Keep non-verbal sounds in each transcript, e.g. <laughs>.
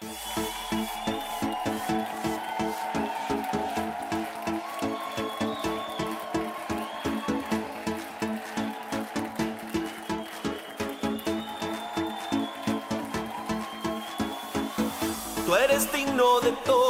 Tú eres digno de todo.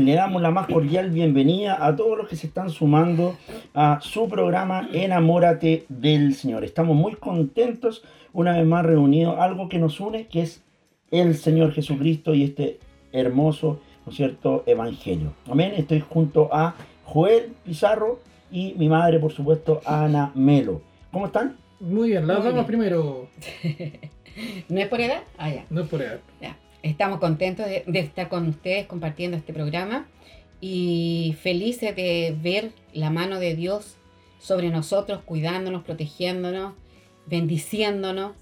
le damos la más cordial bienvenida a todos los que se están sumando a su programa Enamórate del Señor. Estamos muy contentos, una vez más reunidos, algo que nos une, que es el Señor Jesucristo y este hermoso, ¿no es cierto?, Evangelio. Amén, estoy junto a Joel Pizarro y mi madre, por supuesto, Ana Melo. ¿Cómo están? Muy bien, las damas primero. <laughs> ¿No es por edad? Ah, ya. No es por edad. Ya. Estamos contentos de, estar con ustedes compartiendo este programa y felices de ver la mano de Dios sobre nosotros, cuidándonos, protegiéndonos, bendiciéndonos.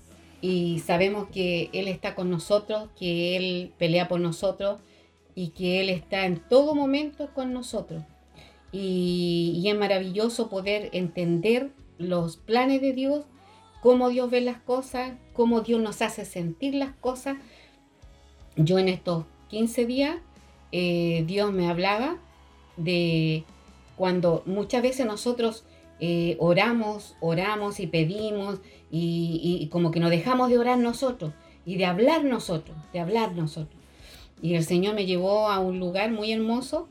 Y sabemos que Él está con nosotros, que Él pelea por nosotros y que Él está en todo momento con nosotros. Y, y es maravilloso poder entender los planes de Dios, cómo Dios ve las cosas, cómo Dios nos hace sentir las cosas. Yo en estos 15 días, eh, Dios me hablaba de cuando muchas veces nosotros eh, oramos, oramos y pedimos y, como que nos dejamos de orar nosotros y de hablar nosotros, de hablar nosotros. Y el Señor me llevó a un lugar muy hermoso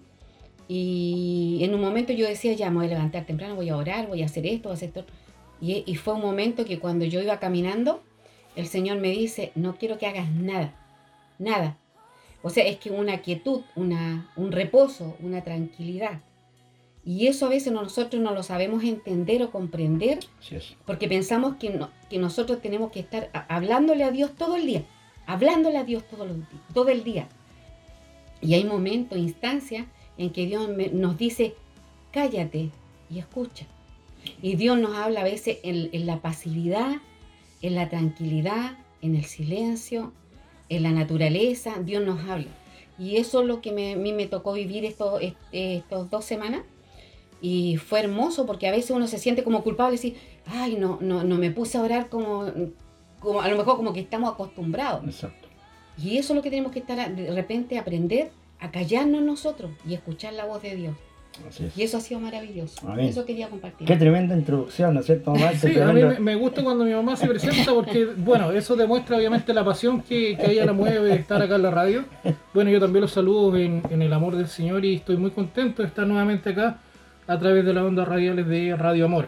y en un momento yo decía, ya me voy a levantar temprano, voy a orar, voy a hacer esto, voy a hacer esto. Y, y fue un momento que cuando yo iba caminando, el Señor me dice, no quiero que hagas nada, nada. O sea, es que una quietud, una, un reposo, una tranquilidad. Y eso a veces nosotros no lo sabemos entender o comprender porque pensamos que, no- que nosotros tenemos que estar a- hablándole a Dios todo el día, hablándole a Dios todo, los todo el día. Y hay momentos, instancias en que Dios me- nos dice, cállate y escucha. Y Dios nos habla a veces en, en la pasividad, en la tranquilidad, en el silencio, en la naturaleza. Dios nos habla. Y eso es lo que me- a mí me tocó vivir estos, est- estos dos semanas. Y fue hermoso porque a veces uno se siente como culpable y dice, ay, no, no, no me puse a orar como, como, a lo mejor como que estamos acostumbrados. Exacto. Y eso es lo que tenemos que estar, de repente aprender a callarnos nosotros y escuchar la voz de Dios. Así es. Y eso ha sido maravilloso. Amén. Eso quería compartir. Qué tremenda introducción, ¿no es cierto, mamá? Sí, a mí me, me gusta cuando mi mamá se presenta porque, bueno, eso demuestra obviamente la pasión que, que ella la mueve de estar acá en la radio. Bueno, yo también los saludo en, en el amor del Señor y estoy muy contento de estar nuevamente acá a través de las ondas radiales de Radio Amor.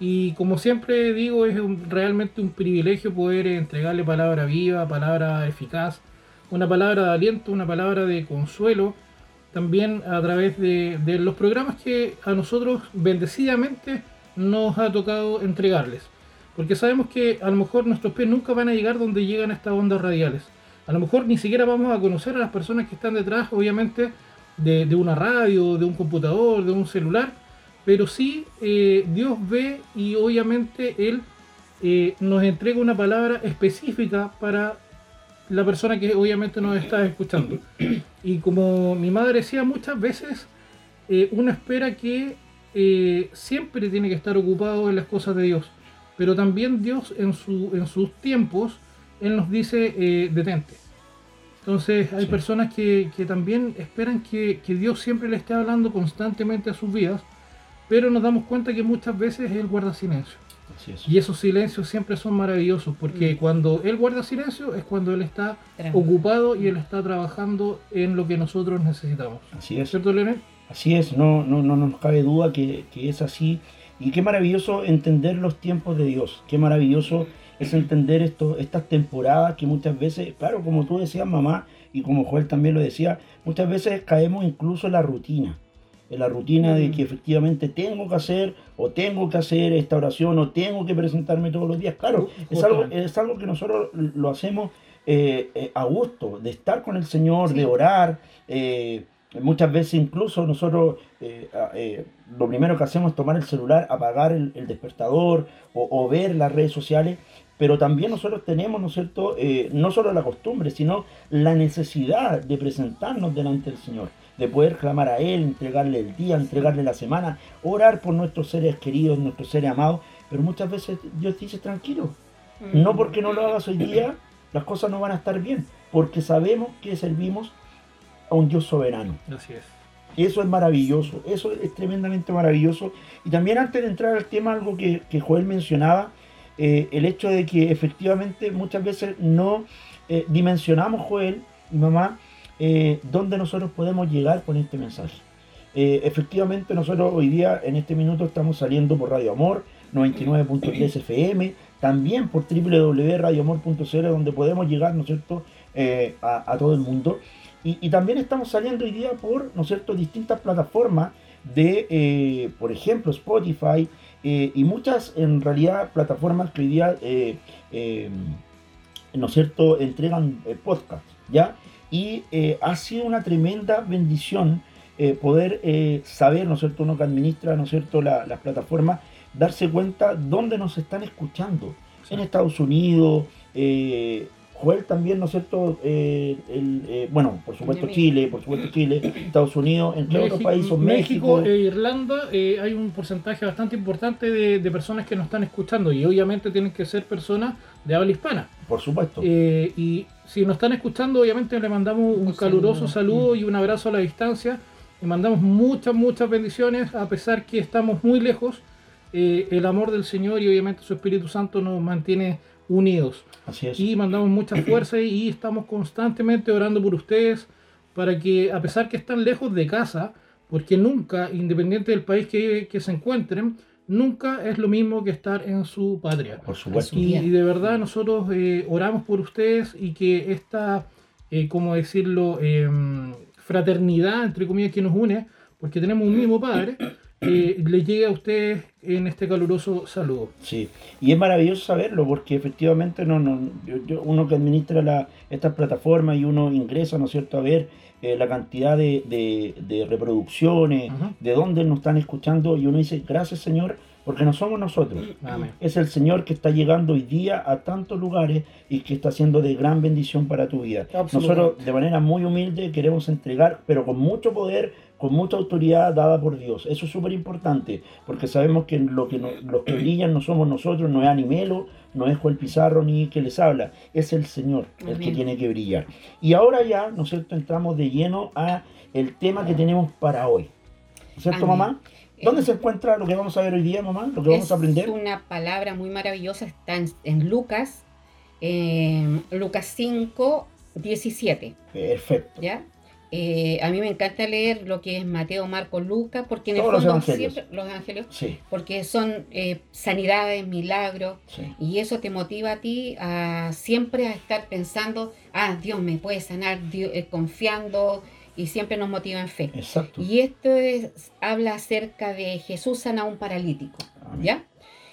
Y como siempre digo, es un- realmente un privilegio poder entregarle palabra viva, palabra eficaz, una palabra de aliento, una palabra de consuelo, también a través de, los programas que a nosotros bendecidamente nos ha tocado entregarles. Porque sabemos que a lo mejor nuestros pies nunca van a llegar donde llegan estas ondas radiales. A lo mejor ni siquiera vamos a conocer a las personas que están detrás, obviamente, de, de una radio, de un computador, de un celular. Pero sí eh, Dios ve y obviamente Él eh, nos entrega una palabra específica para la persona que obviamente nos está escuchando. <clears throat> Y como mi madre decía, muchas veces eh, uno espera que eh, siempre tiene que estar ocupado en las cosas de Dios. Pero también Dios en, su, en sus tiempos, Él nos dice, eh, detente. Entonces hay Sí. personas que, que también esperan que, que Dios siempre le esté hablando constantemente a sus vidas, pero nos damos cuenta que muchas veces Él guarda silencio. Es. Y esos silencios siempre son maravillosos, porque cuando Él guarda silencio es cuando Él está ocupado y Él está trabajando en lo que nosotros necesitamos. Así es. ¿Cierto, Leonel? Así es, no, no, no nos cabe duda que, que es así. Y qué maravilloso entender los tiempos de Dios. Qué maravilloso es entender esto, estas temporadas que muchas veces, claro, como tú decías, mamá, y como Joel también lo decía, muchas veces caemos incluso en la rutina. En la rutina de Mm. que efectivamente tengo que hacer, o tengo que hacer esta oración, o tengo que presentarme todos los días. Claro, es algo, es algo que nosotros lo hacemos eh, eh, a gusto, de estar con el Señor, Sí. de orar. eh, muchas veces incluso nosotros lo primero que hacemos es tomar el celular, apagar el, el despertador o, o ver las redes sociales, pero también nosotros tenemos, ¿no es cierto?, Eh, no solo la costumbre, sino la necesidad de presentarnos delante del Señor, de poder clamar a Él, entregarle el día, entregarle la semana, orar por nuestros seres queridos, nuestros seres amados, pero muchas veces Dios dice, tranquilo, Mm. no porque no lo hagas hoy día, las cosas no van a estar bien, porque sabemos que servimos a un Dios soberano. Así es. Eso es maravilloso, eso es tremendamente maravilloso. Y también antes de entrar al tema, algo que, que Joel mencionaba, eh, el hecho de que efectivamente muchas veces no eh, dimensionamos, Joel y mamá, eh, dónde nosotros podemos llegar con este mensaje. Eh, efectivamente nosotros hoy día en este minuto estamos saliendo por Radio Amor 99.3 FM, también por www.radioamor.cl donde podemos llegar, ¿no cierto?, Eh, a, todo el mundo. Y, también estamos saliendo hoy día por, ¿no es cierto?, distintas plataformas de, eh, por ejemplo, Spotify y muchas, en realidad, plataformas que hoy día, ¿no cierto?, entregan eh, podcast, ¿ya? Y eh, ha sido una tremenda bendición eh, poder eh, saber, ¿no es cierto?, uno que administra, ¿no es cierto?, la- las plataformas, darse cuenta dónde nos están escuchando. En Estados Unidos, eh, Joel también, ¿no es cierto?, Eh, el, bueno, por supuesto. Chile, por supuesto Chile, Estados Unidos, entre otros países, México México. e Irlanda hay un porcentaje bastante importante de, de personas que nos están escuchando y obviamente tienen que ser personas de habla hispana. por supuesto. Y si nos están escuchando, obviamente le mandamos un, Un caluroso saludo. saludo y un abrazo a la distancia. Le mandamos muchas, muchas bendiciones, a pesar que estamos muy lejos. eh, el amor del Señor y obviamente su Espíritu Santo nos mantiene unidos. Así es. Y mandamos mucha <clears throat> fuerza y estamos constantemente orando por ustedes para que, a pesar que están lejos de casa, porque nunca, independiente del país que, que se encuentren, nunca es lo mismo que estar en su patria. Por supuesto. Y, y de verdad nosotros eh, oramos por ustedes y que esta, eh, ¿cómo decirlo?, Em, fraternidad, entre comillas, que nos une, porque tenemos un mismo Padre, <clears throat> eh, le llegue a ustedes en este caluroso saludo. Sí, y es maravilloso saberlo porque efectivamente no, no, yo- yo- uno que administra la, estas plataformas y uno ingresa, ¿no es cierto?, a ver eh, la cantidad de, de- de reproducciones, de dónde nos están escuchando y uno dice, gracias Señor, porque no somos nosotros. Amén. Es el Señor que está llegando hoy día a tantos lugares y que está haciendo de gran bendición para tu vida. Nosotros de manera muy humilde queremos entregar, pero con mucho poder, con mucha autoridad dada por Dios. Eso es súper importante, porque sabemos que, lo que no- los que brillan no somos nosotros, no es Animelo, no es Joel Pizarro ni que les habla, es el Señor el que tiene que brillar. Y ahora ya, ¿no es cierto?, entramos de lleno a el tema que tenemos para hoy. ¿No es ¿Cierto, Amén. mamá? ¿Dónde se encuentra lo que vamos a ver hoy día, mamá? Lo que vamos es a aprender. una palabra muy maravillosa, está en, en Lucas, eh, Lucas 5, 17, Perfecto. ¿ya? Eh, a mí me encanta leer lo que es Mateo, Marcos, Lucas, porque en el Todos los fondo evangelios. siempre los evangelios, Sí, porque son eh, sanidades, milagros, sí. y eso te motiva a ti a siempre a estar pensando, ah, Dios me puede sanar, Dios- eh, confiando, y siempre nos motiva en fe. Exacto. Y esto es- habla acerca de Jesús sana a un paralítico, Amén. ¿ya?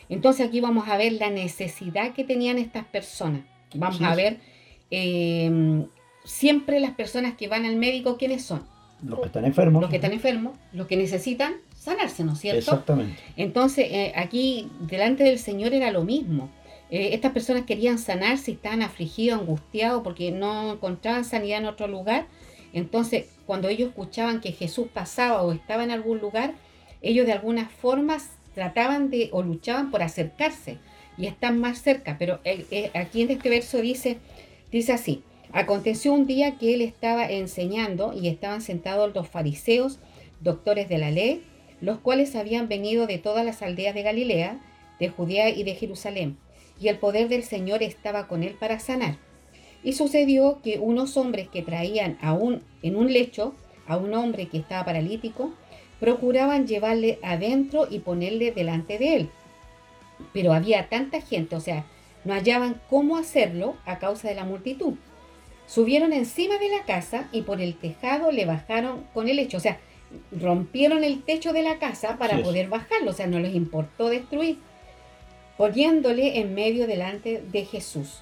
Entonces aquí vamos a ver la necesidad que tenían estas personas. Vamos a ver eh, siempre las personas que van al médico, ¿quiénes son? Los que están enfermos. Los que están enfermos, los que necesitan sanarse, ¿no es cierto? Exactamente. Entonces, eh, aquí delante del Señor era lo mismo. Eh, estas personas querían sanarse, estaban afligidos, angustiados porque no encontraban sanidad en otro lugar. Entonces, cuando ellos escuchaban que Jesús pasaba o estaba en algún lugar, ellos de alguna forma trataban de o luchaban por acercarse y están más cerca. Pero eh, aquí en este verso dice, dice así, aconteció un día que él estaba enseñando y estaban sentados los fariseos, doctores de la ley, los cuales habían venido de todas las aldeas de Galilea, de Judea y de Jerusalén, y el poder del Señor estaba con él para sanar. Y sucedió que unos hombres que traían a un, en un lecho a un hombre que estaba paralítico, procuraban llevarle adentro y ponerle delante de él. Pero había tanta gente, o sea, no hallaban cómo hacerlo a causa de la multitud. Subieron encima de la casa y por el tejado le bajaron con el lecho, o sea, rompieron el techo de la casa para poder bajarlo, o sea, no les importó destruir, poniéndole en medio delante de Jesús.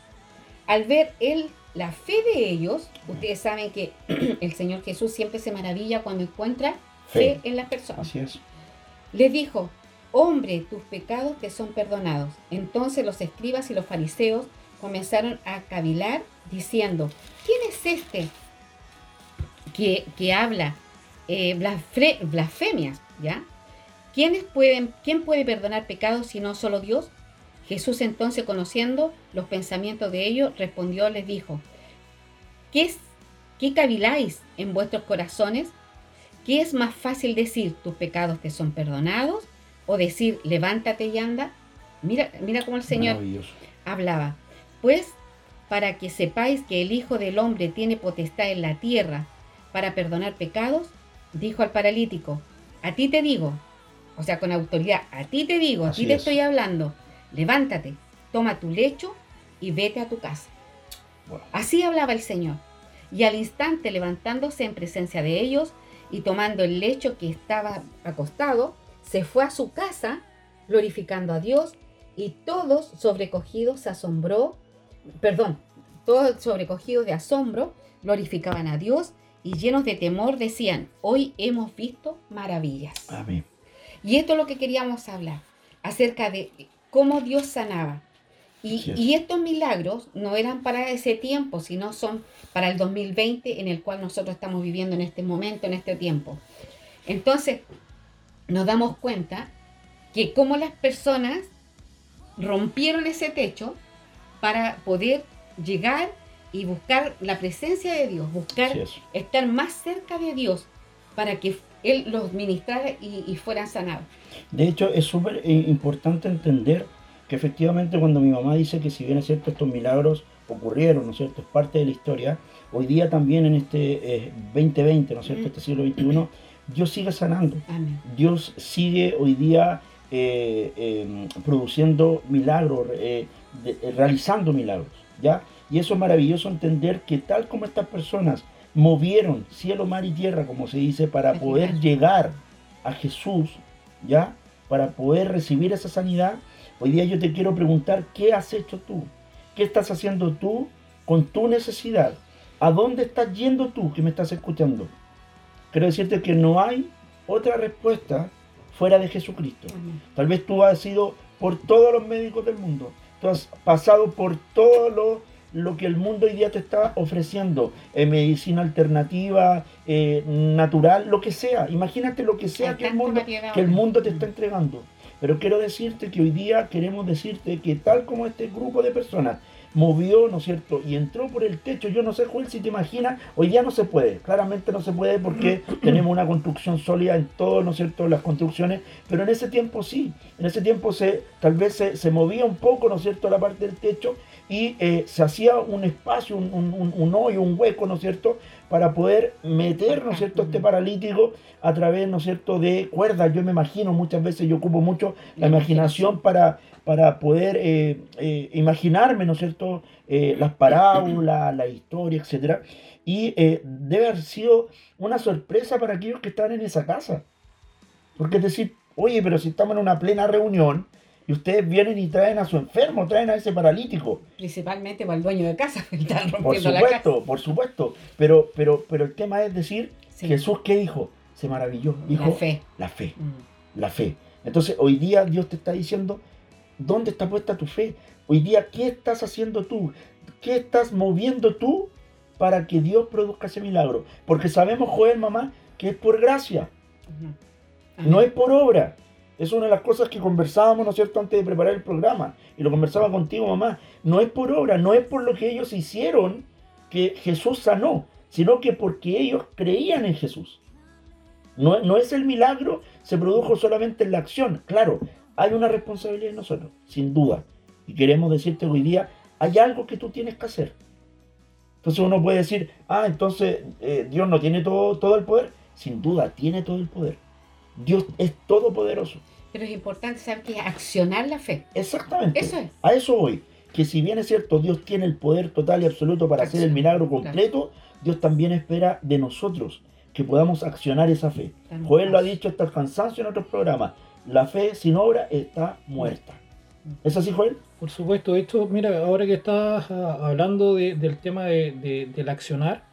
Al ver él la fe de ellos, ustedes saben que <clears throat> el Señor Jesús siempre se maravilla cuando encuentra fe, Fe. en las personas. Así es. Les dijo, hombre, tus pecados te son perdonados. Entonces los escribas y los fariseos comenzaron a cavilar diciendo, ¿quién es este que, que habla eh, blasfemias? ¿Ya? ¿Quiénes pueden, ¿Quién puede perdonar pecados si no solo Dios? Jesús entonces, conociendo los pensamientos de ellos, respondió, les dijo, ¿qué, es, ¿qué caviláis en vuestros corazones? ¿Qué es más fácil decir, tus pecados te son perdonados? O decir, levántate y anda. Mira, mira cómo el Señor hablaba. Pues, para que sepáis que el Hijo del Hombre tiene potestad en la tierra para perdonar pecados, dijo al paralítico, a ti te digo, o sea, con autoridad, a ti te digo, a Así ti te es. estoy hablando, levántate, toma tu lecho y vete a tu casa. Wow. Así hablaba el Señor. Y al instante levantándose en presencia de ellos y tomando el lecho que estaba acostado, se fue a su casa glorificando a Dios y todos sobrecogidos se asombró, perdón, todos sobrecogidos de asombro glorificaban a Dios y llenos de temor decían, hoy hemos visto maravillas. Amén. Y esto es lo que queríamos hablar, acerca de cómo Dios sanaba. Y, y estos milagros no eran para ese tiempo, sino son para el 2020 en el cual nosotros estamos viviendo en este momento, en este tiempo. Entonces, nos damos cuenta que cómo las personas rompieron ese techo para poder llegar y buscar la presencia de Dios, buscar estar más cerca de Dios para que Él los ministrara y, y fueran sanados. De hecho, es súper eh, importante entender que efectivamente cuando mi mamá dice que si bien es cierto estos milagros ocurrieron, ¿no es cierto? Es parte de la historia. Hoy día también en este eh, 2020, ¿no es cierto? Este siglo XXI, Dios sigue sanando. Amén. Dios sigue hoy día eh, eh, produciendo milagros, eh, de- eh, realizando milagros, ¿ya? Y eso es maravilloso entender que tal como estas personas movieron cielo, mar y tierra, como se dice, para poder llegar a Jesús, ¿ya? Para poder recibir esa sanidad, hoy día yo te quiero preguntar, ¿qué has hecho tú? ¿Qué estás haciendo tú con tu necesidad? ¿A dónde estás yendo tú que me estás escuchando? Quiero decirte que no hay otra respuesta fuera de Jesucristo. Amén. Tal vez tú has ido por todos los médicos del mundo. Tú has pasado por todo lo, lo que el mundo hoy día te está ofreciendo. eh, medicina alternativa, eh, natural, lo que sea. Imagínate lo que sea que el, mundo, que el mundo te está entregando. Pero quiero decirte que hoy día queremos decirte que tal como este grupo de personas movió, ¿no es cierto? Y entró por el techo. Yo no sé, Joel, si te imaginas, hoy ya no se puede. Claramente no se puede porque <clears throat> tenemos una construcción sólida en todas, ¿no es cierto?, las construcciones. Pero en ese tiempo sí. En ese tiempo se, tal vez se, se movía un poco, ¿no es cierto?, la parte del techo y eh, se hacía un espacio, un- un hoyo, un hueco, ¿no es cierto?, para poder meter, ¿no es cierto?, este paralítico a través, ¿no es cierto?, de cuerdas. Yo me imagino, muchas veces yo ocupo mucho la imaginación para, para poder eh, eh, imaginarme, ¿no es cierto?, eh, las parábolas, la historia, etcétera. Y eh, debe haber sido una sorpresa para aquellos que están en esa casa. Porque es decir, oye, pero si estamos en una plena reunión y ustedes vienen y traen a su enfermo, traen a ese paralítico. Principalmente para el dueño de casa <laughs> Por rompiendo la casa. supuesto, por supuesto. Pero, pero, pero el tema es decir, Sí. Jesús, ¿qué dijo? Se maravilló. Dijo, La fe. La fe Mm. la fe. Entonces, hoy día Dios te está diciendo, ¿dónde está puesta tu fe? Hoy día, ¿qué estás haciendo tú? ¿Qué estás moviendo tú para que Dios produzca ese milagro? Porque sabemos, Joel, mamá, que es por gracia, no es por obra. Es una de las cosas que conversábamos, ¿no es cierto?, antes de preparar el programa. Y lo conversaba contigo, mamá. No es por obra, no es por lo que ellos hicieron que Jesús sanó, sino que porque ellos creían en Jesús. No, no es el milagro, se produjo solamente en la acción. Claro, hay una responsabilidad en nosotros, sin duda. Y queremos decirte hoy día, hay algo que tú tienes que hacer. Entonces uno puede decir, ah, entonces eh, Dios no tiene todo, todo el poder. Sin duda, tiene todo el poder. Dios es todopoderoso. Pero es importante saber que accionar la fe. Exactamente. Eso es. A eso voy. Que si bien es cierto, Dios tiene el poder total y absoluto para hacer el milagro completo, Dios también espera de nosotros que podamos accionar esa fe. Joel lo ha dicho hasta el cansancio en otros programas. La fe sin obra está muerta. ¿Es así, Joel? Por supuesto, hecho, mira, ahora que estás ah, hablando de- del tema de, de- del accionar,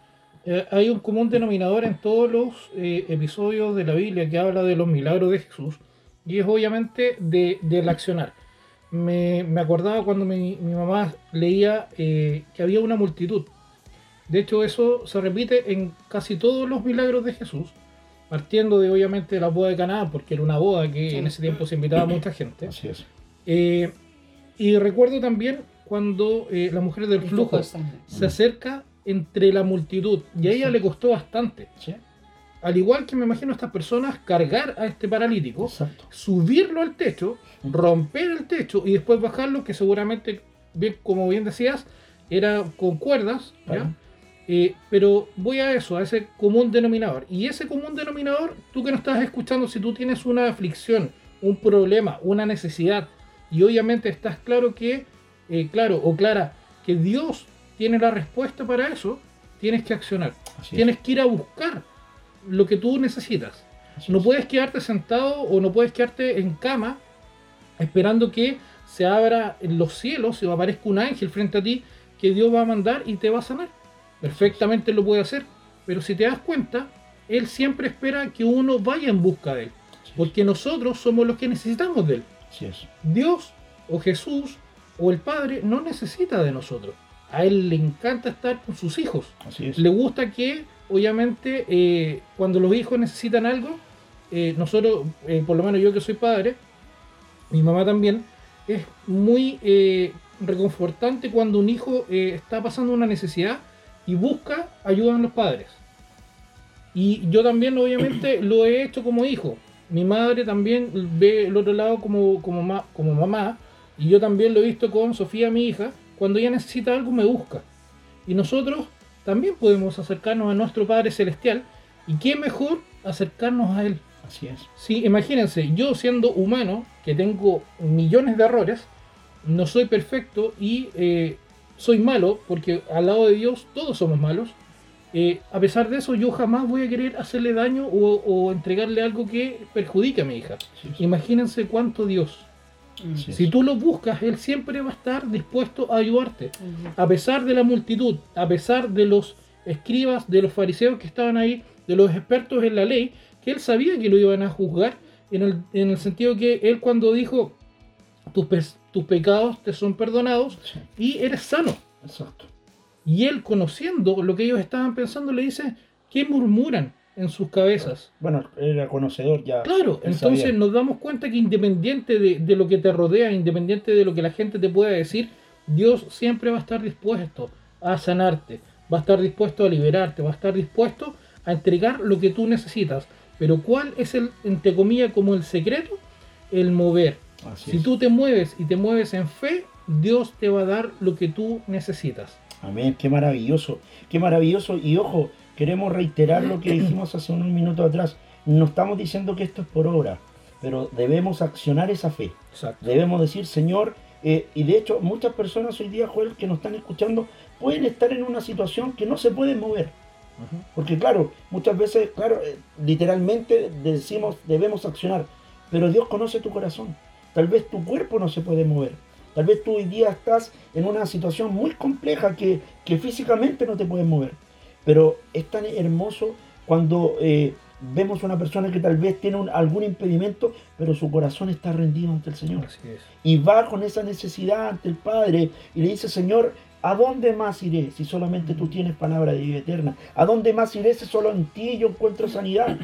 eh, hay un común denominador en todos los eh, episodios de la Biblia que habla de los milagros de Jesús, y es obviamente de, del accionar. Me, me acordaba cuando mi, mi mamá leía eh, que había una multitud. De hecho, eso se repite en casi todos los milagros de Jesús, partiendo de obviamente la boda de Caná, porque era una boda que Sí. en ese tiempo se invitaba a mucha gente. Así es. Eh, y recuerdo también cuando eh, la mujer del El flujo de se acerca entre la multitud y a ella Sí. le costó bastante. ¿Sí? Al igual que me imagino a estas personas cargar a este paralítico, Exacto. subirlo al techo, romper el techo y después bajarlo, que seguramente, bien, como bien decías, era con cuerdas, ¿ya? Eh, pero voy a eso, a ese común denominador. Y ese común denominador, tú que nos estás escuchando, si tú tienes una aflicción, un problema, una necesidad, y obviamente estás claro que, eh, claro o clara, que Dios tiene la respuesta para eso, tienes que accionar. Así es. Tienes que ir a buscar lo que tú necesitas. Así No es. puedes quedarte sentado o no puedes quedarte en cama esperando que se abra en los cielos y aparezca un ángel frente a ti que Dios va a mandar y te va a sanar. Perfectamente lo puede hacer. Pero si te das cuenta, Él siempre espera que uno vaya en busca de Él. Porque nosotros somos los que necesitamos de Él. Dios o Jesús o el Padre no necesita de nosotros. A Él le encanta estar con sus hijos. Así es. Le gusta que, obviamente, eh, cuando los hijos necesitan algo, eh, nosotros, eh, por lo menos yo que soy padre, mi mamá también, es muy reconfortante cuando un hijo está pasando una necesidad y busca ayuda en los padres. Y yo también, obviamente, <clears throat> lo he hecho como hijo. Mi madre también ve el otro lado como, como, ma- como mamá. Y yo también lo he visto con Sofía, mi hija. Cuando ella necesita algo, me busca. Y nosotros también podemos acercarnos a nuestro Padre Celestial. Y qué mejor acercarnos a Él. Así es. Sí, imagínense, yo siendo humano, que tengo millones de errores, no soy perfecto y eh, soy malo, porque al lado de Dios todos somos malos. eh, a pesar de eso, yo jamás voy a querer hacerle daño o, o entregarle algo que perjudique a mi hija. Imagínense cuánto Dios. Mm. Sí. Si tú lo buscas, Él siempre va a estar dispuesto a ayudarte. A pesar de la multitud, a pesar de los escribas, de los fariseos que estaban ahí, de los expertos en la ley, que Él sabía que lo iban a juzgar, en el, en el sentido que Él cuando dijo, tus, pe- tus pecados te son perdonados Sí. y eres sano. Exacto. Y Él conociendo lo que ellos estaban pensando, le dice, ¿qué murmuran en sus cabezas? Bueno, era conocedor ya. Claro, entonces sabía. nos damos cuenta que independiente de, de lo que te rodea, independiente de lo que la gente te pueda decir, Dios siempre va a estar dispuesto a sanarte, va a estar dispuesto a liberarte, va a estar dispuesto a entregar lo que tú necesitas. Pero ¿cuál es el, entre comillas, como el secreto? El mover. Así Si es. tú te mueves y te mueves en fe, Dios te va a dar lo que tú necesitas. Amén, qué maravilloso, qué maravilloso. Y ojo, queremos reiterar lo que dijimos hace unos minutos atrás. No estamos diciendo que esto es por obra, pero debemos accionar esa fe. Exacto. Debemos decir, Señor, eh, y de hecho muchas personas hoy día, Joel, que nos están escuchando, pueden estar en una situación que no se pueden mover. Porque claro, muchas veces, claro, eh, literalmente decimos, debemos accionar, pero Dios conoce tu corazón. Tal vez tu cuerpo no se puede mover. Tal vez tú hoy día estás en una situación muy compleja que, que físicamente no te puedes mover. Pero es tan hermoso cuando eh, vemos una persona que tal vez tiene un- algún impedimento, pero su corazón está rendido ante el Señor y va con esa necesidad ante el Padre y le dice, Señor, ¿a dónde más iré si solamente tú tienes palabra de vida eterna? ¿A dónde más iré si solo en ti yo encuentro sanidad?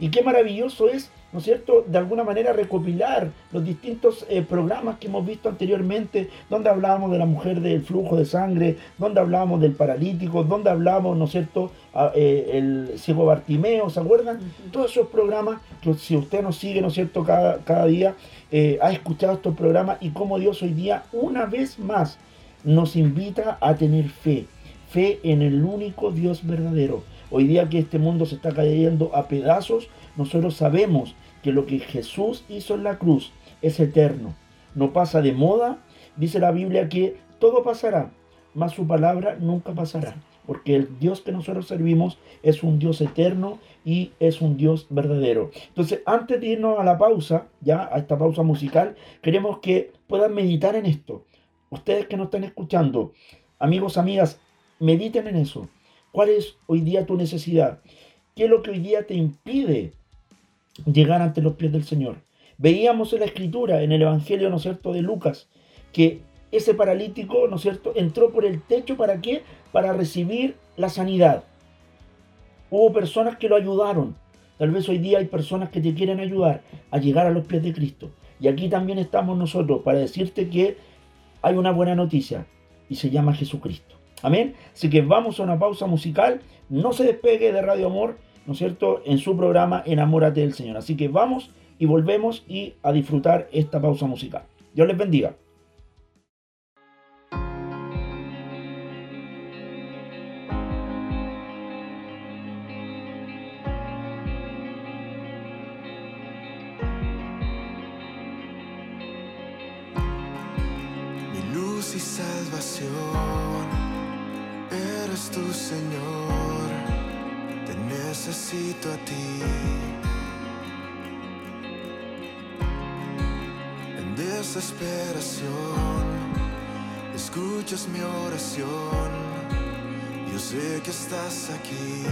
Y qué maravilloso es, ¿no es cierto?, de alguna manera recopilar los distintos eh, programas que hemos visto anteriormente, donde hablábamos de la mujer del flujo de sangre, donde hablábamos del paralítico, donde hablábamos, ¿no es cierto?, a- eh, el ciego Bartimeo, ¿se acuerdan? Todos esos programas que si usted nos sigue, ¿no es cierto?, cada, cada día, eh, ha escuchado estos programas y cómo Dios hoy día, una vez más, nos invita a tener fe, fe en el único Dios verdadero. Hoy día que este mundo se está cayendo a pedazos, nosotros sabemos que lo que Jesús hizo en la cruz es eterno, no pasa de moda. Dice la Biblia que todo pasará, mas su palabra nunca pasará, porque el Dios que nosotros servimos es un Dios eterno y es un Dios verdadero. Entonces, antes de irnos a la pausa, ya a esta pausa musical, queremos que puedan meditar en esto. Ustedes que nos están escuchando, amigos, amigas, mediten en eso. ¿Cuál es hoy día tu necesidad? ¿Qué es lo que hoy día te impide llegar ante los pies del Señor? Veíamos en la escritura, en el Evangelio, ¿no cierto?, de Lucas, que ese paralítico, ¿no es cierto?, entró por el techo, ¿para qué? Para recibir la sanidad. Hubo personas que lo ayudaron. Tal vez hoy día hay personas que te quieren ayudar a llegar a los pies de Cristo. Y aquí también estamos nosotros para decirte que hay una buena noticia y se llama Jesucristo. Amén. Así que vamos a una pausa musical. No se despegue de Radio Amor, ¿no es cierto?, en su programa Enamórate del Señor. Así que vamos y volvemos y a disfrutar esta pausa musical. Dios les bendiga. Mi luz y salvación, eres tu Señor, necesito a ti. En desesperación, escuchas mi oración, yo sé que estás aquí.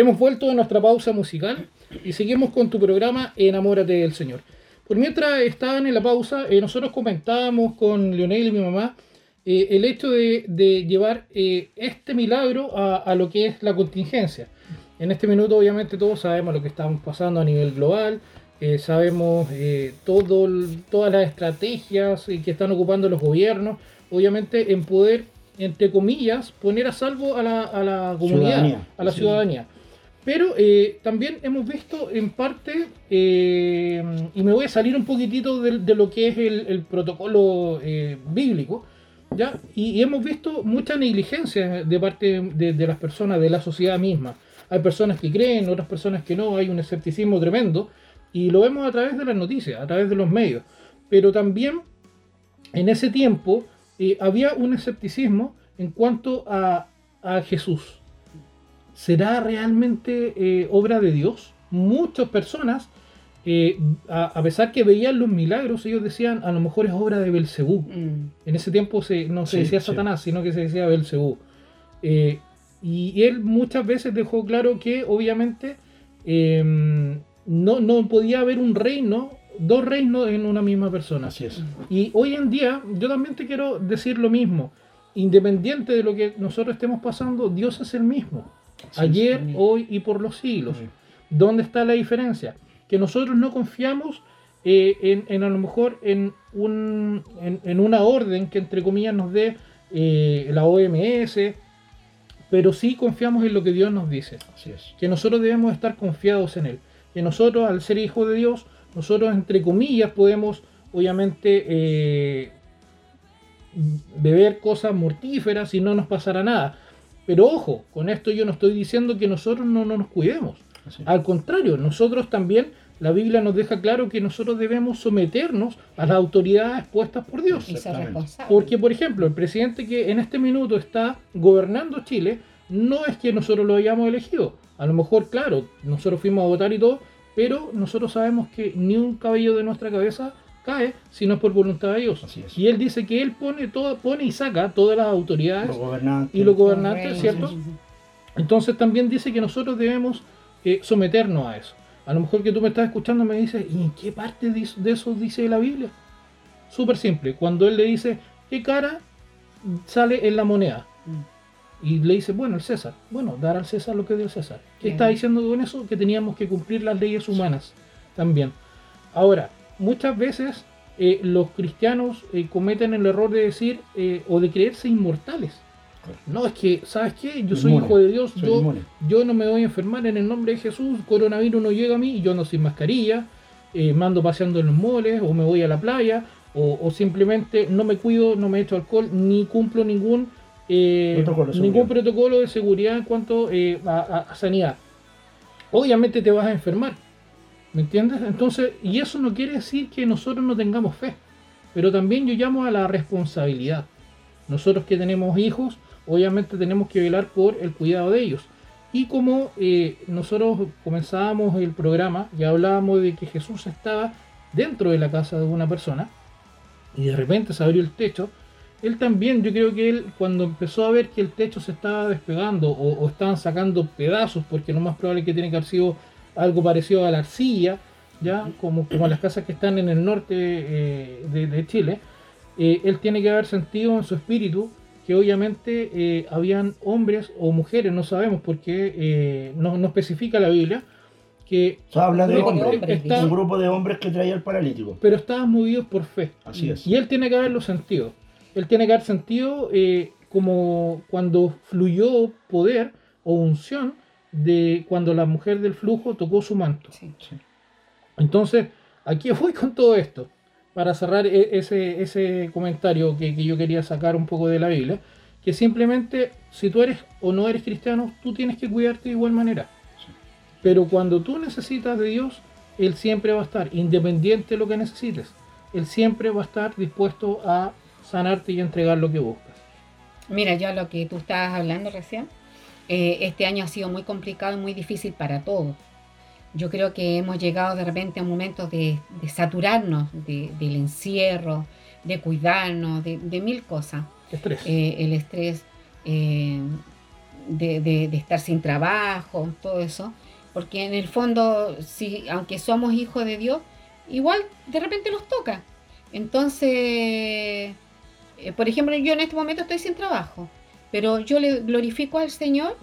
Hemos vuelto de nuestra pausa musical y seguimos con tu programa Enamórate del Señor. Por mientras estaban en la pausa, eh, nosotros comentábamos con Leonel y mi mamá eh, el hecho de, de llevar eh, este milagro a, a lo que es la contingencia. En este minuto obviamente todos sabemos lo que estamos pasando a nivel global, sabemos todo, todas las estrategias que están ocupando los gobiernos, obviamente en poder, entre comillas, poner a salvo a la, a la comunidad, Ciudadanía. a la Sí. Pero eh, también hemos visto en parte, eh, y me voy a salir un poquitito de, lo que es el, protocolo eh, bíblico, ¿ya? Y, hemos visto mucha negligencia de parte de, las personas, de la sociedad misma. Hay personas que creen, otras personas que no, hay un escepticismo tremendo, y lo vemos a través de las noticias, a través de los medios. Pero también en ese tiempo había un escepticismo en cuanto a Jesús. ¿Será realmente eh, obra de Dios? Muchas personas, eh, a, a pesar que veían los milagros, ellos decían, a lo mejor es obra de Belcebú. Mm. En ese tiempo se, no se Sí, decía sí. Satanás, sino que se decía Belcebú. Eh, y él muchas veces dejó claro que obviamente eh, no, no podía haber un reino, dos reinos en una misma persona. Así es. Y hoy en día, yo también te quiero decir lo mismo. Independiente de lo que nosotros estemos pasando, Dios es el mismo. Ayer, hoy y por los siglos. ¿Dónde está la diferencia? Que nosotros no confiamos eh, en, en a lo mejor en, un, en, en una orden que entre comillas nos dé eh, la OMS, pero sí confiamos en lo que Dios nos dice Así es. que nosotros debemos estar confiados en Él. Que nosotros, al ser hijos de Dios, nosotros, entre comillas, podemos, obviamente, eh, beber cosas mortíferas y no nos pasará nada. Pero ojo, con esto yo no estoy diciendo que nosotros no, no nos cuidemos. Así. Al contrario, nosotros también, la Biblia nos deja claro que nosotros debemos someternos a las autoridades puestas por Dios. Y ser. Porque, por ejemplo, el presidente que en este minuto está gobernando Chile no es que nosotros lo hayamos elegido. A lo mejor, claro, nosotros fuimos a votar y todo, pero nosotros sabemos que ni un cabello de nuestra cabeza cae si no es por voluntad de Dios. Y él dice que él pone, todo, pone y saca todas las autoridades Los gobernantes. y los gobernantes. ¿cierto? Entonces también dice que nosotros debemos eh, someternos a eso. A lo mejor que tú me estás escuchando me dices, ¿y en qué parte de eso, de eso dice la Biblia? Súper simple. Cuando él le dice, ¿qué cara sale en la moneda? Y le dice, bueno, el César. Bueno, dar al César lo que es del César. ¿Qué Bien. está diciendo con eso? Que teníamos que cumplir las leyes humanas también. Ahora, muchas veces eh, los cristianos eh, cometen el error de decir eh, o de creerse inmortales. No, es que, ¿sabes qué? Yo soy Inmune. hijo de Dios, yo, inmune. yo no me voy a enfermar en el nombre de Jesús, coronavirus no llega a mí, yo no sin mascarilla, eh, mando paseando en los moles, o me voy a la playa, o, o simplemente no me cuido, no me echo alcohol, ni cumplo ningún, eh, Protocolo de ningún seguridad. protocolo de seguridad en cuanto eh, a, a- a sanidad. Obviamente te vas a enfermar, ¿me entiendes? Entonces, y eso no quiere decir que nosotros no tengamos fe, pero también yo llamo a la responsabilidad. Nosotros que tenemos hijos, obviamente tenemos que velar por el cuidado de ellos. Y como eh, nosotros comenzábamos el programa y hablábamos de que Jesús estaba dentro de la casa de una persona y de repente se abrió el techo, él también, yo creo que él cuando empezó a ver que el techo se estaba despegando o, o estaban sacando pedazos, porque lo más probable es que tiene que haber sido algo parecido a la arcilla, ya como, como las casas que están en el norte eh, de, de Chile, eh, él tiene que haber sentido en su espíritu que obviamente eh, habían hombres o mujeres, no sabemos porque eh, no, no especifica la Biblia, que O sea, habla de hombres. está- Un grupo de hombres que traía al paralítico. pero estaban movidos por fe. Así es. Y él tiene que haberlo sentido. Él tiene que haber sentido eh, como cuando fluyó poder o unción de cuando la mujer del flujo tocó su manto. Sí. Entonces, aquí <laughs> voy con todo esto. Para cerrar e- ese, ese comentario que, que yo quería sacar un poco de la Biblia, que simplemente si tú eres o no eres cristiano, tú tienes que cuidarte de igual manera. Pero cuando tú necesitas de Dios, Él siempre va a estar, independiente de lo que necesites. Él siempre va a estar dispuesto a sanarte y entregar lo que buscas. Mira, yo a lo que tú estabas hablando recién, eh, este año ha sido muy complicado y muy difícil para todos. Yo creo que hemos llegado de repente a momentos de, de saturarnos de- del encierro, de cuidarnos, de, de mil cosas. Estrés. Eh, el estrés, eh, de, de- de estar sin trabajo, todo eso. Porque en el fondo, si, aunque somos hijos de Dios, igual de repente nos toca. Entonces, eh, por ejemplo, yo en este momento estoy sin trabajo, pero yo le glorifico al Señor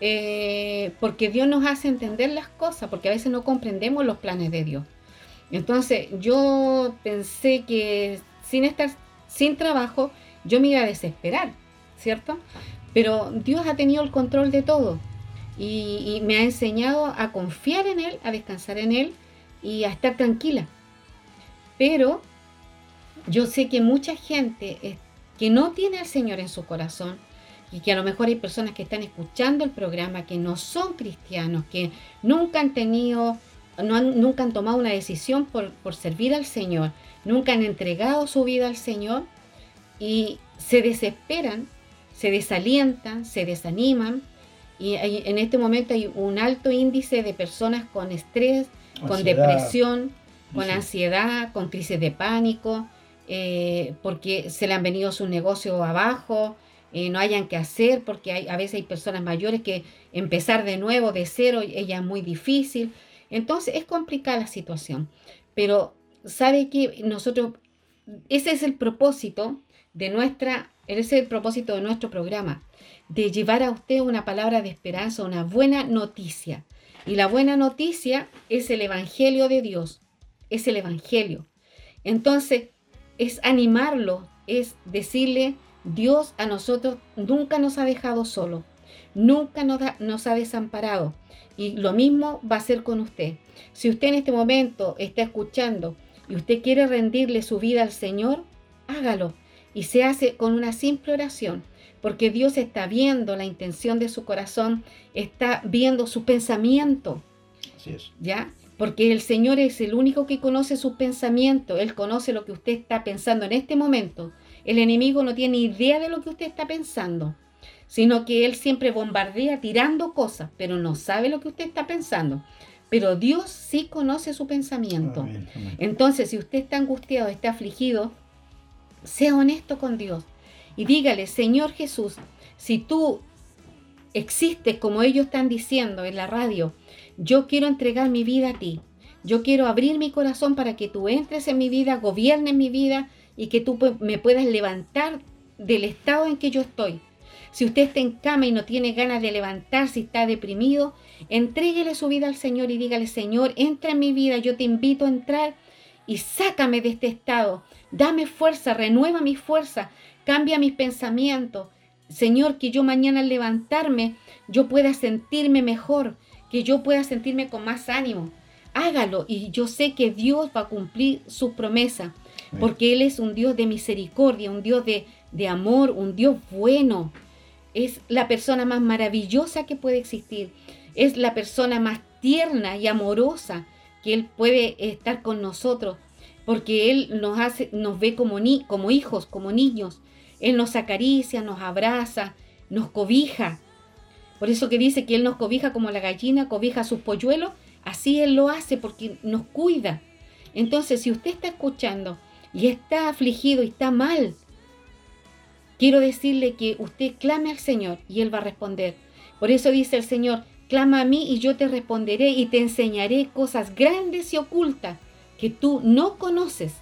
eh, porque Dios nos hace entender las cosas, porque a veces no comprendemos los planes de Dios. Entonces, yo pensé que sin estar sin trabajo, yo me iba a desesperar, ¿cierto? Pero Dios ha tenido el control de todo y, me ha enseñado a confiar en Él, a descansar en Él y a estar tranquila. Pero yo sé que mucha gente que no tiene al Señor en su corazón y que a lo mejor hay personas que están escuchando el programa que no son cristianos, que nunca han tenido, no han- nunca han tomado una decisión por, por servir al Señor, nunca han entregado su vida al Señor y se desesperan, se desalientan, se desaniman y hay- en este momento hay un alto índice de personas con estrés, con depresión, con sí. ansiedad, con crisis de pánico, eh, porque se le han venido sus negocios abajo, eh, no hayan que hacer, porque a veces hay personas mayores que empezar de nuevo, de cero, ella es muy difícil. Entonces es complicada la situación. Pero sabe que nosotros, ese es el propósito de nuestra, ese es el propósito de nuestro programa, de llevar a usted una palabra de esperanza, una buena noticia. Y la buena noticia es el Evangelio de Dios, es el Evangelio. Entonces, es animarlo, es decirle, Dios a nosotros nunca nos ha dejado solo, nunca nos, da- nos ha desamparado. Y lo mismo va a ser con usted. Si usted en este momento está escuchando y usted quiere rendirle su vida al Señor, hágalo. Y se hace con una simple oración, porque Dios está viendo la intención de su corazón, está viendo su pensamiento. Así es. ¿ya? Porque el Señor es el único que conoce sus pensamientos, Él conoce lo que usted está pensando en este momento. El enemigo no tiene idea de lo que usted está pensando, sino que Él siempre bombardea tirando cosas, pero no sabe lo que usted está pensando. Pero Dios sí conoce su pensamiento. Amén, amén. Entonces, si usted está angustiado, está afligido, sea honesto con Dios y dígale, Señor Jesús, si tú existes como ellos están diciendo en la radio, yo quiero entregar mi vida a ti. Yo quiero abrir mi corazón para que tú entres en mi vida, gobiernes mi vida y que tú me puedas levantar del estado en que yo estoy. Si usted está en cama y no tiene ganas de levantarse y está deprimido, entréguele su vida al Señor y dígale, Señor, entra en mi vida, yo te invito a entrar y sácame de este estado. Dame fuerza, renueva mi fuerza, cambia mis pensamientos. Señor, que yo mañana al levantarme, yo pueda sentirme mejor, que yo pueda sentirme con más ánimo. Hágalo y yo sé que Dios va a cumplir su promesa. Porque Él es un Dios de misericordia, un Dios de, de amor, un Dios bueno. Es la persona más maravillosa que puede existir. Es la persona más tierna y amorosa que Él puede estar con nosotros, porque Él nos hace, nos ve como, ni, como hijos, como niños. Él nos acaricia, nos abraza, nos cobija. Por eso que dice que Él nos cobija como la gallina cobija a sus polluelos, así Él lo hace porque nos cuida. Entonces, si usted está escuchando y está afligido y está mal, quiero decirle que usted clame al Señor y Él va a responder. Por eso dice el Señor, clama a mí y yo te responderé y te enseñaré cosas grandes y ocultas que tú no conoces.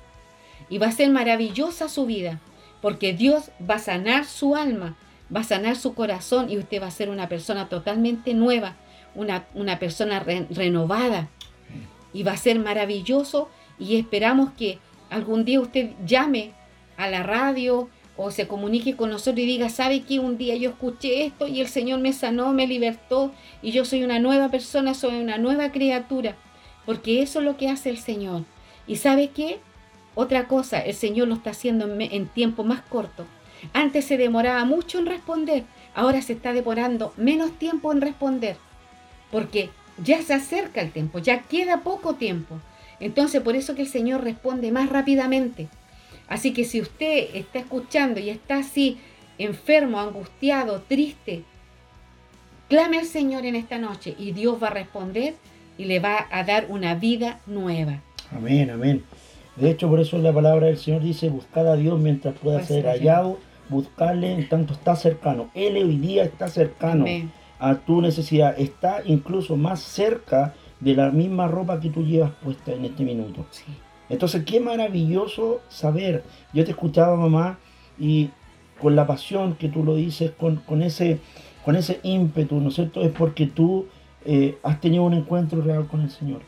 Y va a ser maravillosa su vida, porque Dios va a sanar su alma, va a sanar su corazón y usted va a ser una persona totalmente nueva, una, una persona re- renovada. Y va a ser maravilloso y esperamos que algún día usted llame a la radio o se comunique con nosotros y diga, ¿sabe que un día yo escuché esto y el Señor me sanó, me libertó y yo soy una nueva persona, soy una nueva criatura? Porque eso es lo que hace el Señor. ¿Y sabe qué? Otra cosa, el Señor lo está haciendo en, tiempo más corto. Antes se demoraba mucho en responder, ahora se está demorando menos tiempo en responder, porque ya se acerca el tiempo, ya queda poco tiempo. Entonces, por eso que el Señor responde más rápidamente. Así que si usted está escuchando y está así enfermo, angustiado, triste, clame al Señor en esta noche y Dios va a responder y le va a dar una vida nueva. Amén, amén. De hecho, por eso la palabra del Señor dice, buscad a Dios mientras pueda Pues ser hallado, buscarle en tanto está cercano. Él hoy día está cercano Amén. a tu necesidad, está incluso más cerca de la misma ropa que tú llevas puesta en este minuto. Sí. Entonces, qué maravilloso saber. Yo te escuchaba, mamá, y con la pasión que tú lo dices, con, con ese, con ese ímpetu, ¿no es cierto? Es porque tú eh, has tenido un encuentro real con el Señor.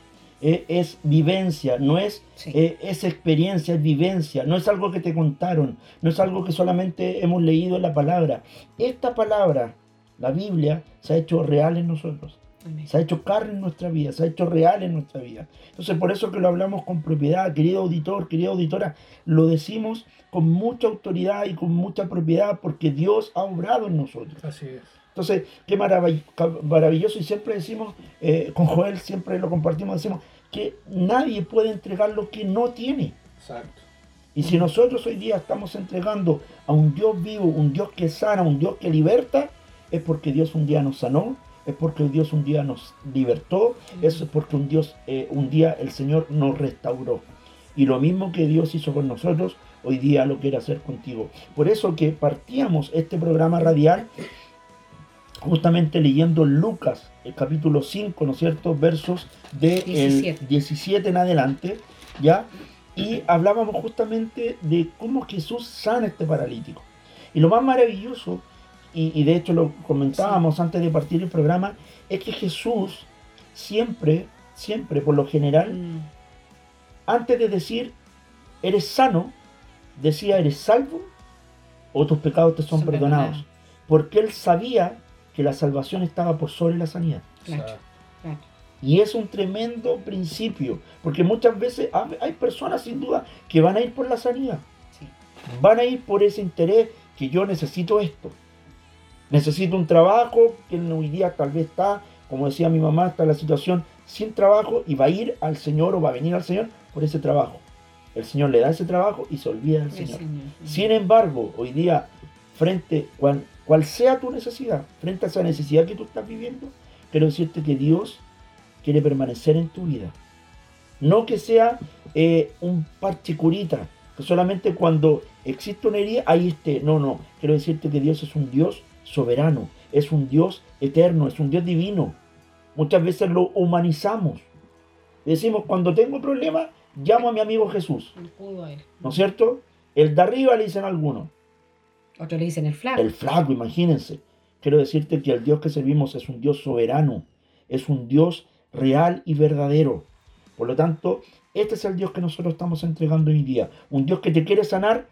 Eh, es vivencia, no es, Sí. eh, es experiencia, es vivencia, no es algo que te contaron, no es algo que solamente hemos leído en la palabra. Esta palabra, la Biblia, se ha hecho real en nosotros. Se ha hecho carne en nuestra vida, se ha hecho real en nuestra vida. Entonces, por eso que lo hablamos con propiedad, querido auditor, querida auditora, lo decimos con mucha autoridad y con mucha propiedad porque Dios ha obrado en nosotros. Así es. Entonces, qué maravilloso y siempre decimos, eh, con Joel siempre lo compartimos, decimos que nadie puede entregar lo que no tiene. Exacto. Y si nosotros hoy día estamos entregando a un Dios vivo, un Dios que sana, un Dios que liberta, es porque Dios un día nos sanó, es porque Dios un día nos libertó, es porque un Dios, eh, un día el Señor nos restauró. Y lo mismo que Dios hizo con nosotros, hoy día lo quiere hacer contigo. Por eso que partíamos este programa radial justamente leyendo Lucas, el capítulo 5, ¿no es cierto? Versos de el 17. 17 en adelante, ¿ya? Y hablábamos justamente de cómo Jesús sana a este paralítico. Y lo más maravilloso, y, y de hecho lo comentábamos antes de partir el programa, es que Jesús siempre, siempre, por lo general, Mm. antes de decir, eres sano, decía, eres salvo o tus pecados te son, Son perdonados. perdonados. Porque él sabía que la salvación estaba por sobre la sanidad. Claro. Y es un tremendo principio, porque muchas veces ha- hay personas sin duda que van a ir por la sanidad, Sí. van a ir por ese interés que yo necesito esto. Necesito un trabajo que hoy día tal vez está, como decía mi mamá, está la situación sin trabajo y va a ir al Señor o va a venir al Señor por ese trabajo. El Señor le da ese trabajo y se olvida del El Señor. Señor. Sin embargo, hoy día, frente, cual, cual sea tu necesidad, frente a esa necesidad que tú estás viviendo, quiero decirte que Dios quiere permanecer en tu vida. No que sea eh, un parche curita, que solamente cuando existe una herida, ahí esté. No, no. Quiero decirte que Dios es un Dios soberano, es un Dios eterno, es un Dios divino. Muchas veces lo humanizamos. Decimos, cuando tengo problemas, llamo a mi amigo Jesús. No pudo a él. ¿No es cierto? El de arriba le dicen algunos. Otro le dicen el flaco. El flaco, imagínense. Quiero decirte que el Dios que servimos es un Dios soberano, es un Dios real y verdadero. Por lo tanto, este es el Dios que nosotros estamos entregando hoy día. Un Dios que te quiere sanar,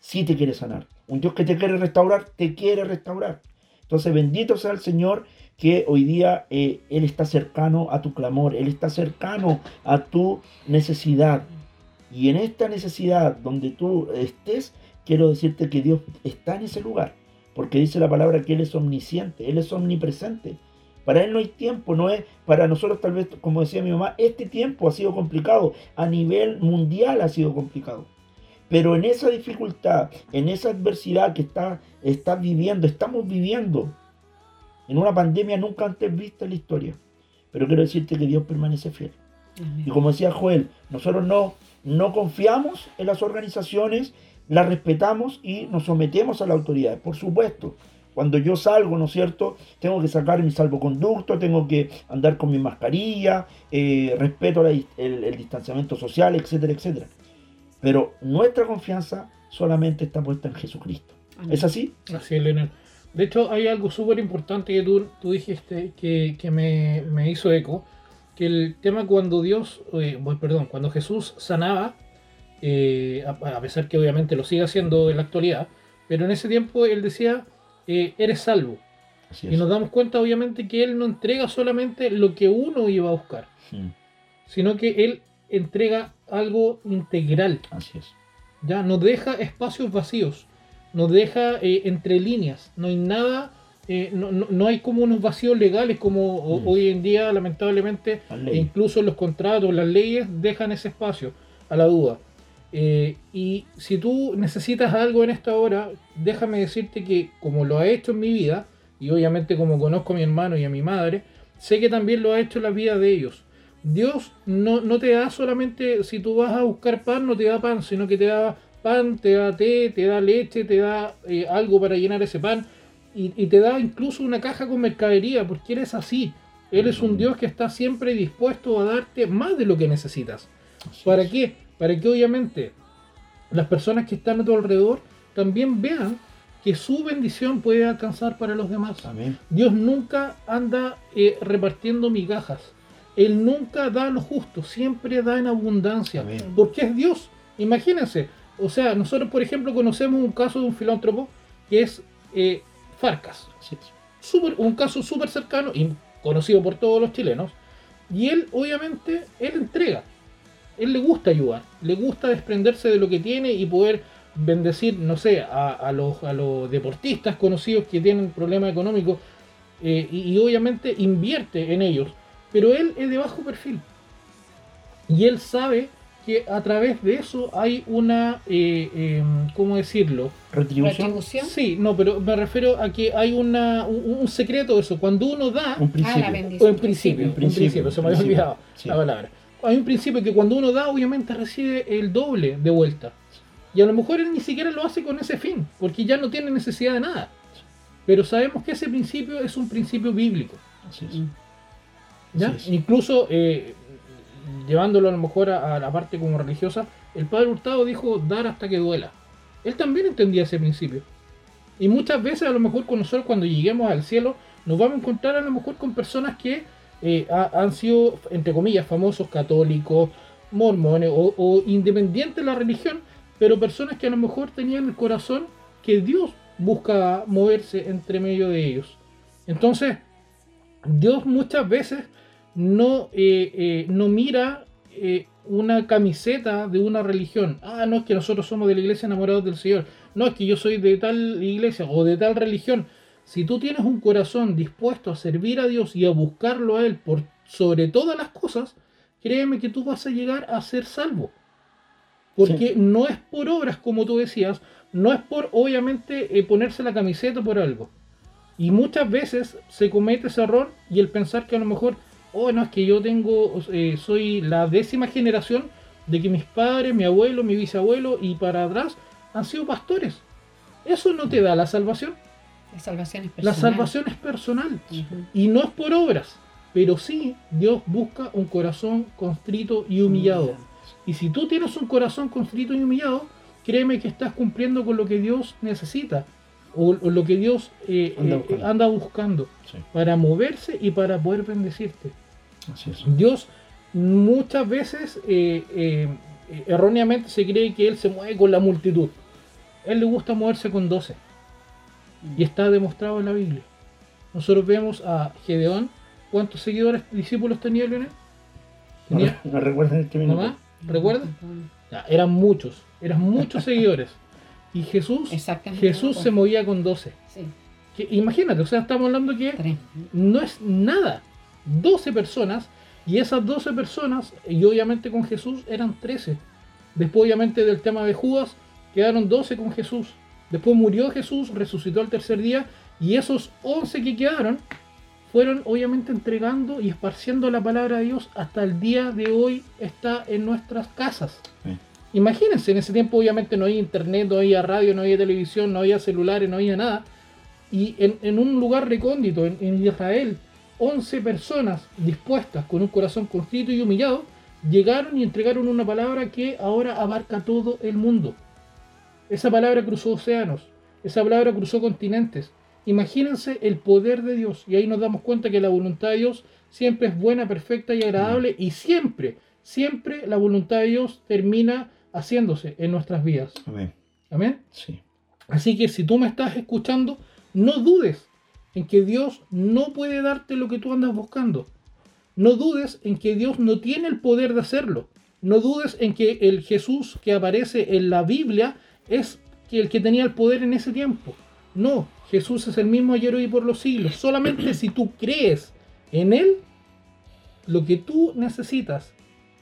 sí te quiere sanar. Un Dios que te quiere restaurar, te quiere restaurar. Entonces, bendito sea el Señor que hoy día eh, Él está cercano a tu clamor, Él está cercano a tu necesidad. Y en esta necesidad donde tú estés, quiero decirte que Dios está en ese lugar. Porque dice la palabra que Él es omnisciente, Él es omnipresente. Para Él no hay tiempo, no es para nosotros tal vez, como decía mi mamá, este tiempo ha sido complicado, a nivel mundial ha sido complicado. Pero en esa dificultad, en esa adversidad que está, estás viviendo, estamos viviendo, en una pandemia nunca antes vista en la historia. Pero quiero decirte que Dios permanece fiel. Amén. Y como decía Joel, nosotros no, no confiamos en las organizaciones, las respetamos y nos sometemos a la autoridad. Por supuesto, cuando yo salgo, ¿no es cierto? Tengo que sacar mi salvoconducto, tengo que andar con mi mascarilla, eh, respeto la el, el distanciamiento social, etcétera, etcétera. Pero nuestra confianza solamente está puesta en Jesucristo. Amén. ¿Es así? Así es, Leonel. De hecho, hay algo súper importante que tú, tú dijiste que, que me, me hizo eco, que el tema cuando Dios, eh, perdón, cuando Jesús sanaba, eh, a, a pesar que obviamente lo sigue haciendo en la actualidad, pero en ese tiempo él decía, eh, eres salvo. Así Y es. nos damos cuenta obviamente que él no entrega solamente lo que uno iba a buscar, Mm, sino que él entrega algo integral. Así es. Ya nos deja espacios vacíos, nos deja eh, entre líneas, no hay nada, eh, no, no- no hay como unos vacíos legales como Mm. hoy en día lamentablemente, La e incluso los contratos, las leyes dejan ese espacio a la duda. Eh, y si tú necesitas algo en esta hora, déjame decirte que como lo ha hecho en mi vida, y obviamente como conozco a mi hermano y a mi madre, sé que también lo ha hecho en la vida de ellos. Dios no, no te da solamente, si tú vas a buscar pan, no te da pan, sino que te da pan, te da té, te da leche, te da eh, algo para llenar ese pan y, y te da incluso una caja con mercadería, porque Él es así. Él es un Dios que está siempre dispuesto a darte más de lo que necesitas. ¿Para qué? Para que obviamente las personas que están a tu alrededor también vean que su bendición puede alcanzar para los demás. Amén. Dios nunca anda eh, repartiendo migajas. Él nunca da lo justo, siempre da en abundancia. Amén. Porque es Dios. Imagínense. O sea, nosotros, por ejemplo, conocemos un caso de un filántropo que es eh, Farcas. Un caso súper cercano y conocido por todos los chilenos. Y él, obviamente, él entrega. Él le gusta ayudar, le gusta desprenderse de lo que tiene y poder bendecir, no sé, a, a los, a los deportistas conocidos que tienen problemas económicos eh, y, y obviamente invierte en ellos. Pero él es de bajo perfil. Y él sabe que a través de eso hay una, eh, eh, ¿cómo decirlo? Retribución. Retribución. Sí, no, pero me refiero a que hay una, un, un secreto de eso. Cuando uno da, Un Ah, principio. la o bendición. en principio, principio, principio, se me había olvidado sí. la palabra. Hay un principio que cuando uno da, obviamente recibe el doble de vuelta. Y a lo mejor él ni siquiera lo hace con ese fin, porque ya no tiene necesidad de nada. Pero sabemos que ese principio es un principio bíblico. Así es. Incluso eh, llevándolo a lo mejor a, a la parte como religiosa, el padre Hurtado dijo dar hasta que duela. Él también entendía ese principio. Y muchas veces a lo mejor con nosotros cuando lleguemos al cielo nos vamos a encontrar a lo mejor con personas que eh, ha- han sido, entre comillas, famosos católicos, mormones o, o independientes de la religión, pero personas que a lo mejor tenían el corazón que Dios busca moverse entre medio de ellos. Entonces, Dios muchas veces no, eh, eh, no mira eh, una camiseta de una religión. Ah, no es que nosotros somos de la iglesia enamorados del Señor. No es que yo soy de tal iglesia o de tal religión. Si tú tienes un corazón dispuesto a servir a Dios y a buscarlo a Él por sobre todas las cosas, créeme que tú vas a llegar a ser salvo. Porque no es por obras, como tú decías, no es por, obviamente, eh, ponerse la camiseta por algo. Y muchas veces se comete ese error y el pensar que a lo mejor, oh, no, es que yo tengo, eh, soy la décima generación de que mis padres, mi abuelo, mi bisabuelo y para atrás han sido pastores. Eso no te da la salvación. La salvación es La personal. salvación es personal. Y no es por obras. Pero sí, Dios busca un corazón constrito y humillado. Y si tú tienes un corazón constrito y humillado, créeme que estás cumpliendo con lo que Dios necesita. O, o lo que Dios eh, Anda eh, buscando. anda buscando Sí. para moverse y para poder bendecirte. Así es. Dios muchas veces eh, eh, erróneamente se cree que Él se mueve con la multitud. A Él le gusta moverse con 12. Y está demostrado en la Biblia. Nosotros vemos a Gedeón. ¿Cuántos seguidores, discípulos tenía Leonel? No, ¿Tenía? no recuerdan este minuto. ¿Mamá? ¿Recuerdas? Ya, eran muchos. Eran muchos <laughs> seguidores. Y Jesús. Jesús se movía con 12. Sí, Que, imagínate, o sea, estamos hablando que tres. no es nada. 12 personas y esas 12 personas, y obviamente con Jesús eran 13. Después obviamente del tema de Judas, quedaron 12 con Jesús. Después murió Jesús, resucitó al tercer día y esos 11 que quedaron fueron obviamente entregando y esparciendo la palabra de Dios hasta el día de hoy está en nuestras casas. Sí. Imagínense, en ese tiempo obviamente no había internet, no había radio, no había televisión, no había celulares, no había nada. Y en, en un lugar recóndito, en, en Israel, 11 personas dispuestas con un corazón constrito y humillado, llegaron y entregaron una palabra que ahora abarca todo el mundo. Esa palabra cruzó océanos, esa palabra cruzó continentes. Imagínense el poder de Dios y ahí nos damos cuenta que la voluntad de Dios siempre es buena, perfecta y agradable y siempre, siempre la voluntad de Dios termina haciéndose en nuestras vidas. Amén. Amén. Sí. Así que si tú me estás escuchando, no dudes en que Dios no puede darte lo que tú andas buscando. No dudes en que Dios no tiene el poder de hacerlo. No dudes en que el Jesús que aparece en la Biblia es el que tenía el poder en ese tiempo. No, Jesús es el mismo ayer hoy y por los siglos. Solamente si tú crees en Él, lo que tú necesitas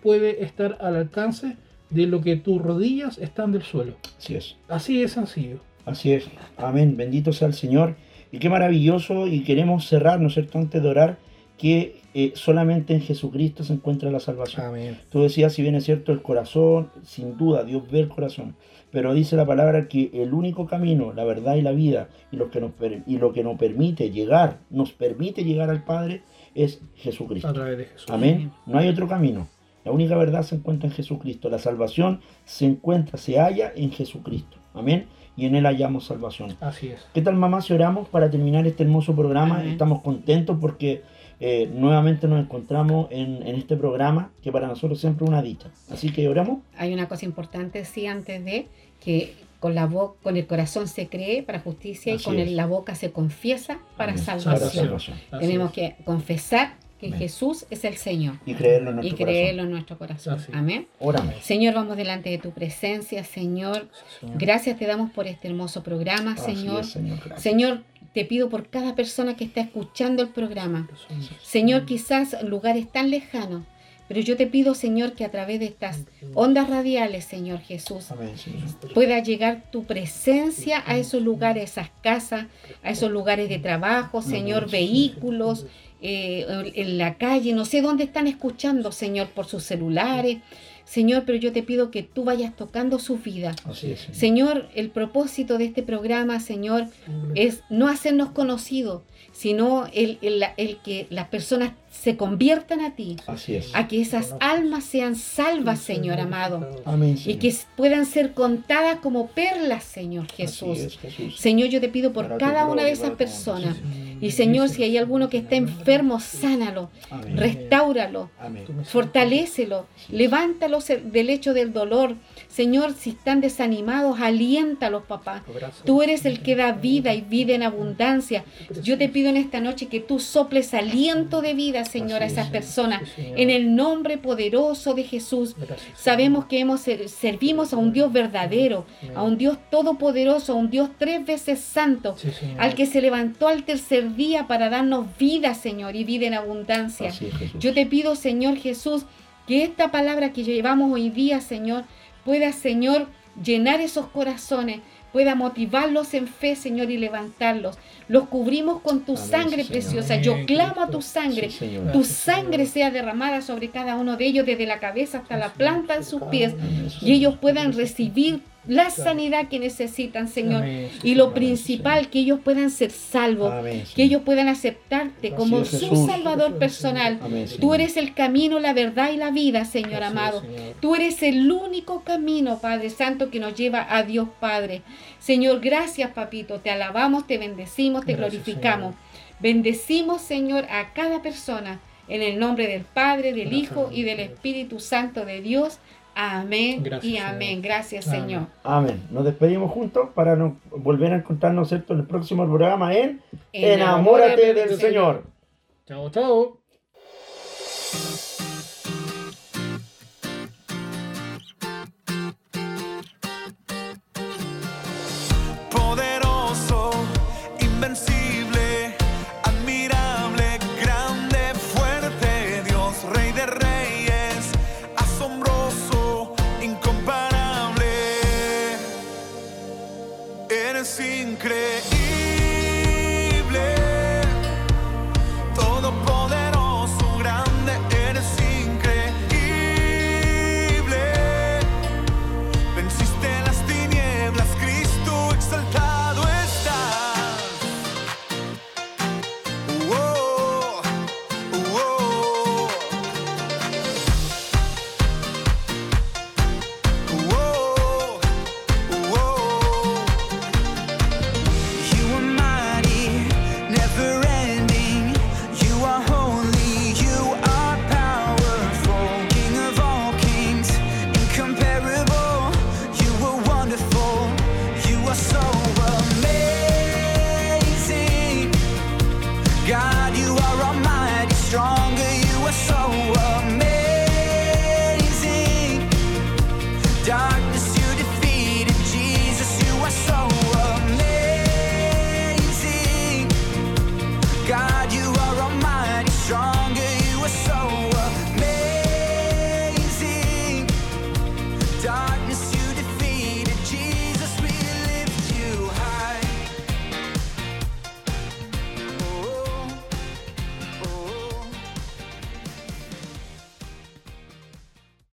puede estar al alcance de lo que tus rodillas están del suelo. Así es. Así de sencillo. Así es. Amén. Bendito sea el Señor. Y qué maravilloso. Y queremos cerrar, ¿no es cierto?, antes de orar, que eh, solamente en Jesucristo se encuentra la salvación. Amén. Tú decías, si bien es cierto, el corazón, sin duda, Dios ve el corazón. Pero dice la palabra que el único camino, la verdad y la vida, y lo que nos, y lo que nos permite llegar, nos permite llegar al Padre, es Jesucristo. A través de Jesús. Amén. No hay otro camino. La única verdad se encuentra en Jesucristo. La salvación se encuentra, se halla en Jesucristo. Amén. Y en Él hallamos salvación. Así es. ¿Qué tal mamá si oramos para terminar este hermoso programa? Amén. Estamos contentos porque eh, nuevamente nos encontramos en, en este programa que para nosotros siempre es una dicha. Así que oramos. Hay una cosa importante, sí, antes de que con la con el corazón se cree para justicia Así y con el- la boca se confiesa para Amén. salvación. Para salvación. Tenemos es. que confesar que Amén. Jesús es el Señor Y creerlo en y nuestro creerlo corazón. en nuestro corazón. Amén. Oramos. Señor, vamos delante de tu presencia, Señor. Sí, Señor. Gracias te damos por este hermoso programa, Señor. es, Señor. Gracias. Señor, te pido por cada persona que está escuchando el programa. Señor, quizás lugares tan lejanos, pero yo te pido, Señor, que a través de estas ondas radiales, Señor Jesús, Amén, Señor. pueda llegar tu presencia a esos lugares, esas casas, a esos lugares de trabajo, Señor, vehículos, eh, en la calle, no sé dónde están escuchando, Señor, por sus celulares. Señor, pero yo te pido que tú vayas tocando su vida. Así es, Señor. Señor, el propósito de este programa, Señor, es no hacernos conocidos, sino el, el- el que las personas se conviertan a ti, Así es. a que esas almas sean salvas, Señor amado, Amén, y que puedan ser contadas como perlas, Señor Jesús. Así es, Jesús. Señor, yo te pido por Para cada una de esas personas. Y Señor, si hay alguno que está enfermo, sánalo, Amén. restáuralo, Amén. fortalécelo, levántalos del hecho del dolor. Señor, si están desanimados, aliéntalos, papá. Tú eres el que da vida y vida en abundancia. Yo te pido en esta noche que tú soples aliento de vida, Señor, a esas es. personas. En el nombre poderoso de Jesús. Sabemos que hemos ser- servimos a un Dios verdadero, a un Dios todopoderoso, a un Dios tres veces santo, al que se levantó al tercer día para darnos vida, Señor, y vida en abundancia. Es. Yo te pido, Señor Jesús, que esta palabra que llevamos hoy día, Señor, pueda, Señor, llenar esos corazones, pueda motivarlos en fe, Señor, y levantarlos. Los cubrimos con tu Amén, sangre sí, preciosa. Yo clamo a tu sangre. Sí. Tu sangre sea derramada sobre cada uno de ellos, desde la cabeza hasta la planta de sus pies, y ellos puedan recibir la sanidad que necesitan, Señor. Amén, sí, Y lo principal, que ellos puedan ser salvos, Amén, que ellos puedan aceptarte como su Jesús. Salvador personal. Amén, Tú eres el camino, la verdad y la vida, Señor amado. Señor. Tú eres el único camino, Padre Santo, que nos lleva a Dios Padre. Señor, gracias, papito. Te alabamos, te bendecimos, te Gracias, glorificamos. Bendecimos, Señor, a cada persona. En el nombre del Padre, del Hijo y del. Espíritu Santo de Dios. Amén Gracias, y Señor. amén. Gracias, Amén. Señor. Amén. Nos despedimos juntos para no- volver a encontrarnos ¿cierto? en el próximo programa en Enamórate del Señor. Chao, chao.